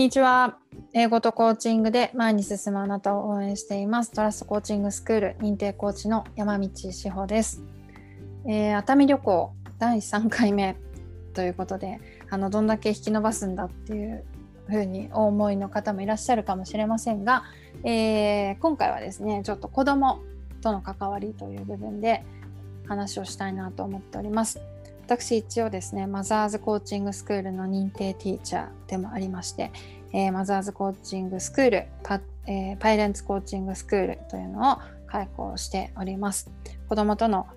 んにちは。英語とコーチングで前に進むあなたを応援しています。トラストコーチングスクール認定コーチの山道志保です。えー、熱海旅行第3回目ということで、あのどんだけ引き伸ばすんだっていう風にお思いの方もいらっしゃるかもしれませんが、えー、今回はですね、ちょっと子供との関わりという部分で話をしたいなと思っております。私一応ですねマザーズコーチングスクールの認定ティーチャーでもありまして、えー、マザーズコーチングスクールパ,、えー、パイレンツコーチングスクールというのを開講しております子供との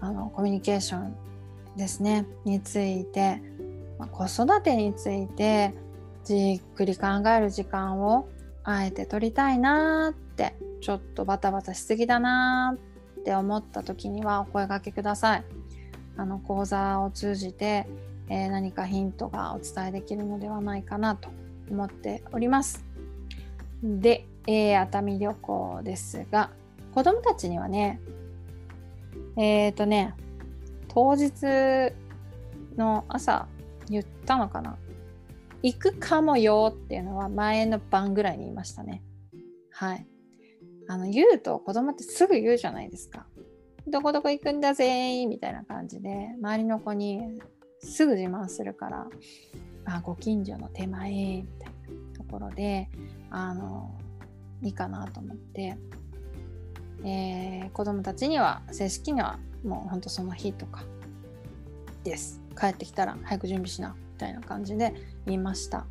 あのコミュニケーションですねについて、まあ、子育てについてじっくり考える時間をあえて取りたいなってちょっとバタバタしすぎだなって思った時にはお声がけください。あの講座を通じて、えー、何かヒントがお伝えできるのではないかなと思っております。で、えー、熱海旅行ですが子どもたちにはねえっ、ー、とね当日の朝言ったのかな行くかもよっていうのは前の晩ぐらいに言いましたね。はい。あの言うと子供ってすぐ言うじゃないですか。どこどこ行くんだぜみたいな感じで周りの子にすぐ自慢するからあご近所の手前みたいなところであのいいかなと思って、えー、子供たちには正式にはもうほんとその日とかです。帰ってきたら早く準備しなみたいな感じで言いました。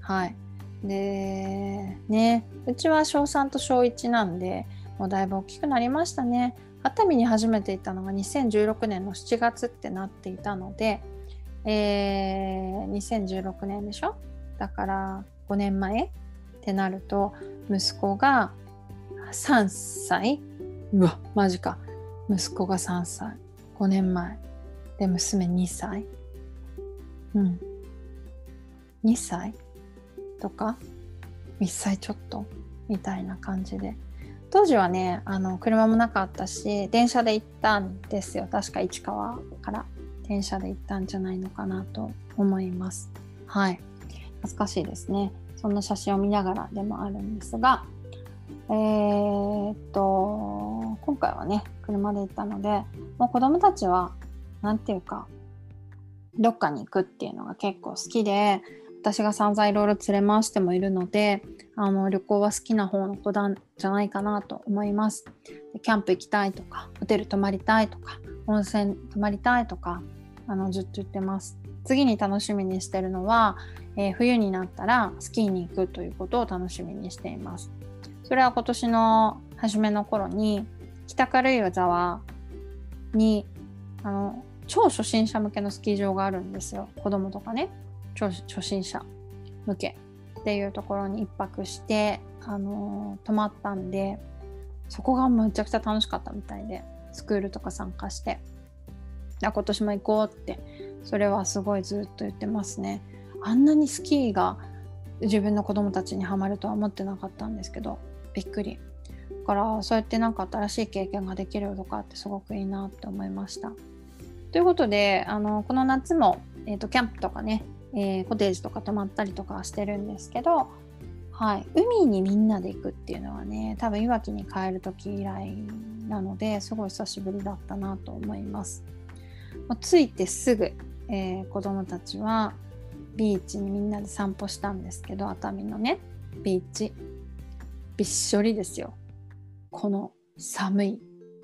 はい。でねうちは小3と小1なんでもうだいぶ大きくなりましたね。熱海に初めて行ったのが2016年の7月ってなっていたので、えー、2016年でしょ？だから5年前ってなると息子が3歳。うわマジか。息子が3歳。5年前。で娘2歳。うん。2歳？とか？1歳ちょっと？みたいな感じで。当時はねあの車もなかったし電車で行ったんですよ。確か市川から。電車で行ったんじゃないのかなと思います。はい。懐かしいですね。そんな写真を見ながらでもあるんですが。えー、っと今回はね車で行ったのでもう子供たちは何て言うかどっかに行くっていうのが結構好きで私が散々いろいろ連れ回してもいるのであの旅行は好きな方の子なんじゃないかなと思います。キャンプ行きたいとかホテル泊まりたいとか温泉泊まりたいとかあのずっと言ってます。次に楽しみにしてるのは、えー、冬になったらスキーに行くということを楽しみにしています。それは今年の初めの頃に北軽井沢にあの超初心者向けのスキー場があるんですよ。子供とかね。超初心者向け。っていうところに1泊して、あのー、泊まったんでそこがむちゃくちゃ楽しかったみたいでスクールとか参加してあ今年も行こうってそれはすごいずっと言ってますね。あんなにスキーが自分の子供たちにはまるとは思ってなかったんですけどびっくり。だからそうやってなんか新しい経験ができるとかってすごくいいなって思いました。ということであのこの夏も、えーとキャンプとかねえー、コテージとか泊まったりとかしてるんですけど、はい、海にみんなで行くっていうのはね多分いわきに帰る時以来なのですごい久しぶりだったなと思います。着いてすぐ、えー、子供たちはビーチにみんなで散歩したんですけど熱海のねビーチ。びっしょりですよ。この寒い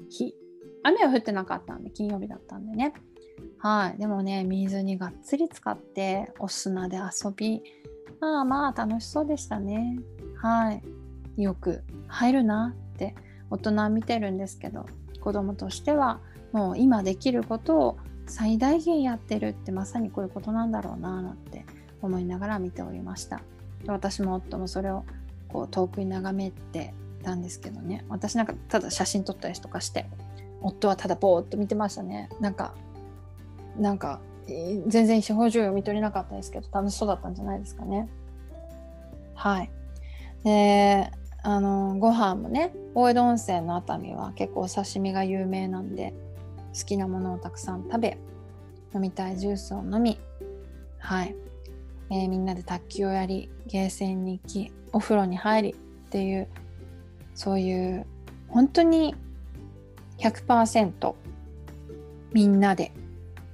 日。雨は降ってなかったんで金曜日だったんでね。はい、でもね水にがっつり使ってお砂で遊び。まあまあ楽しそうでしたね。はい。よく入るなって大人見てるんですけど子供としてはもう今できることを最大限やってるってまさにこういうことなんだろうななんて思いながら見ておりました。私も夫もそれをこう遠くに眺めてたんですけどね。私なんかただ写真撮ったりとかして夫はただぼーっと見てましたねなんかなんか全然表情読み取れなかったですけど楽しそうだったんじゃないですかね。はい。であのご飯もね大江戸温泉の熱海は結構お刺身が有名なんで好きなものをたくさん食べ飲みたいジュースを飲みはいえー、みんなで卓球をやりゲーセンに行きお風呂に入りっていうそういう本当に100%みんなで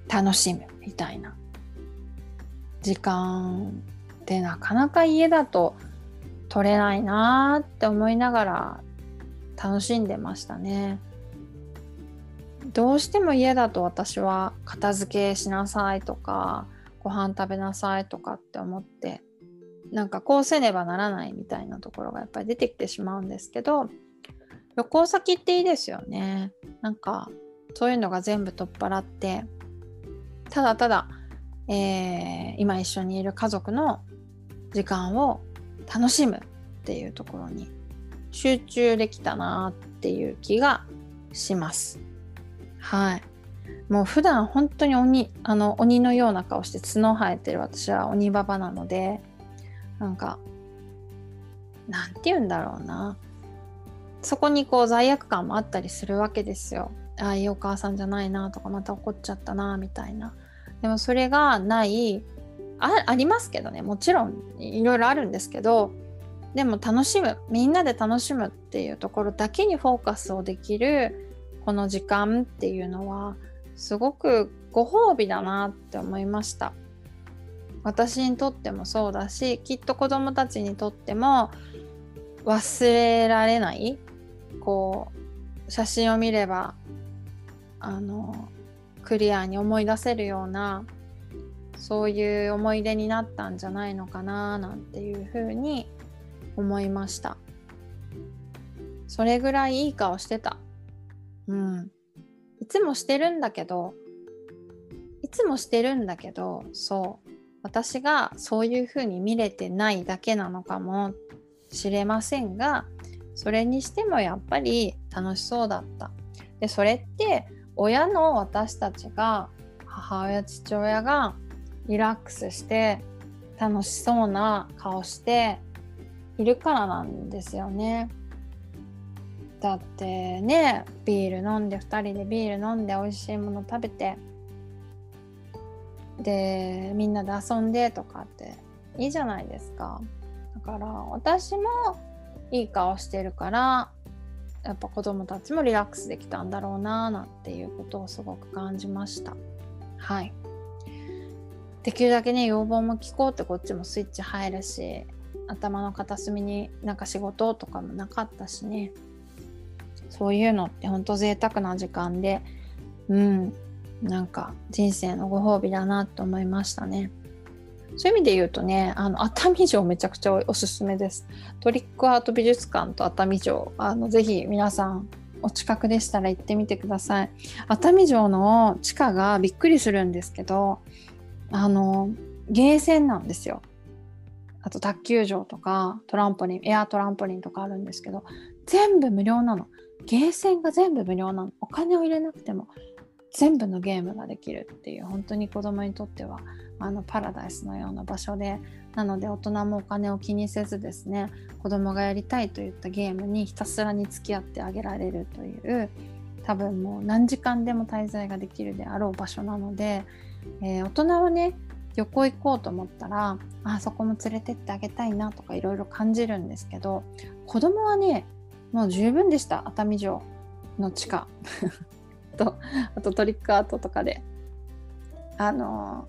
楽しむみたいな時間でなかなか家だと取れないなって思いながら楽しんでましたね。どうしても家だと私は片付けしなさいとかご飯食べなさいとかって思ってなんかこうせねばならないみたいなところがやっぱり出てきてしまうんですけど旅行先っていいですよねなんかそういうのが全部取っ払ってただただ、えー、今一緒にいる家族の時間を楽しむっていうところに集中できたなっていう気がします。はい。もう普段本当に鬼あの鬼のような顔して角生えてる私は鬼ババなのでなんかなんて言うんだろうなそこにこう罪悪感もあったりするわけですよ。ああいいお母さんじゃないなとかまた怒っちゃったなみたいな。でもそれがないあありますけどねもちろんいろいろあるんですけどでも楽しむみんなで楽しむっていうところだけにフォーカスをできるこの時間っていうのはすごくご褒美だなって思いました。私にとってもそうだしきっと子どもたちにとっても忘れられないこう写真を見ればあのクリアに思い出せるようなそういう思い出になったんじゃないのかななんていうふうに思いました。それぐらいいい顔してた。うん。いつもしてるんだけどいつもしてるんだけどそう。私がそういうふうに見れてないだけなのかもしれませんがそれにしてもやっぱり楽しそうだったでそれって親の私たちが母親父親がリラックスして楽しそうな顔しているからなんですよね。だってねビール飲んで2人でビール飲んで美味しいもの食べてでみんなで遊んでとかっていいじゃないですかだから私もいい顔してるからやっぱ子供たちもリラックスできたんだろうななんていうことをすごく感じました。はい。できるだけね要望も聞こうってこっちもスイッチ入るし頭の片隅になんか仕事とかもなかったしね。そういうのってほんと贅沢な時間でうん。なんか人生のご褒美だなと思いましたね。そういう意味で言うとね、あの熱海城めちゃくちゃおすすめです。トリックアート美術館と熱海城、あのぜひ皆さんお近くでしたら行ってみてください。熱海城の地下がびっくりするんですけど、あのゲーセンなんですよ。あと卓球場とかトランポリン、エアトランポリンとかあるんですけど、全部無料なの。ゲーセンが全部無料なの。お金を入れなくても全部のゲームができるっていう本当に子供にとってはあのパラダイスのような場所で。なので大人もお金を気にせずですね子供がやりたいといったゲームにひたすらに付き合ってあげられるという多分もう何時間でも滞在ができるであろう場所なので、えー、大人はね旅行行こうと思ったらあそこも連れてってあげたいなとかいろいろ感じるんですけど子供はねもう十分でした。熱海城の地下。と あとトリックアートとかで。あの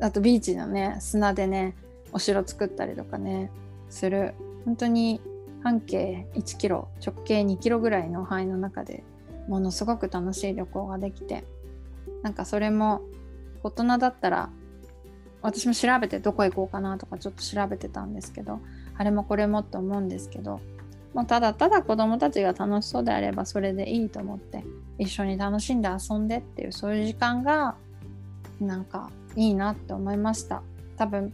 あとビーチのね砂でねお城作ったりとかねする。本当に半径1キロ直径2キロぐらいの範囲の中でものすごく楽しい旅行ができて。なんかそれも大人だったら私も調べてどこ行こうかなとかちょっと調べてたんですけどあれもこれもって思うんですけどもうただただ子供たちが楽しそうであればそれでいいと思って一緒に楽しんで遊んでっていうそういう時間がなんかいいなって思いました。多分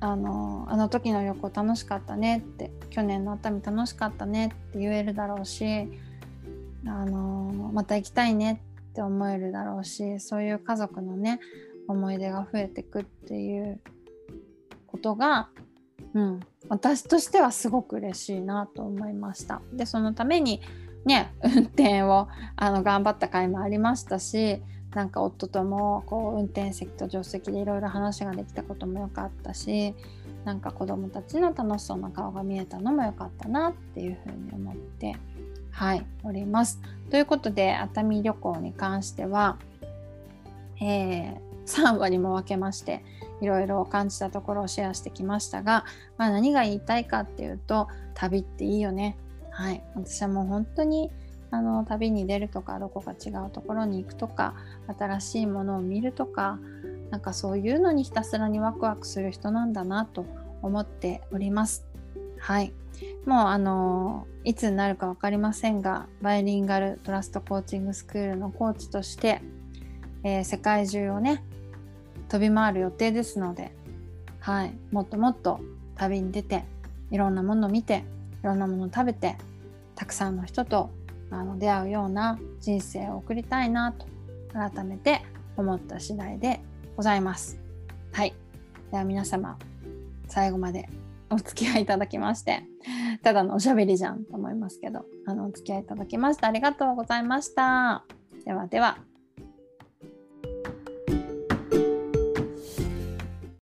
あのあの時の旅行楽しかったねって去年の熱海楽しかったねって言えるだろうしあのまた行きたいねって思えるだろうしそういう家族のね思い出が増えてくっていうことがうん、私としてはすごく嬉しいなと思いました。でそのためにね運転をあの頑張った回もありましたしなんか夫ともこう運転席と助手席でいろいろ話ができたことも良かったしなんか子どもたちの楽しそうな顔が見えたのも良かったなっていうふうに思ってはいおります。ということで熱海旅行に関しては、えー、3話にも分けましていろいろ感じたところをシェアしてきましたが、まあ、何が言いたいかっていうと旅っていいよね。はい、私はもう本当にあの旅に出るとかどこか違うところに行くとか新しいものを見るとかなんかそういうのにひたすらにワクワクする人なんだなと思っております。はい。もうあのいつになるか分かりませんがバイリンガルトラストコーチングスクールのコーチとして、えー、世界中をね飛び回る予定ですので、はい、もっともっと旅に出ていろんなものを見ていろんなものを食べてたくさんの人とあの出会うような人生を送りたいなと改めて思った次第でございます。はい。では皆様最後までお付き合いいただきましてただのおしゃべりじゃんと思いますけどあのお付き合いいただきましてありがとうございました。ではでは。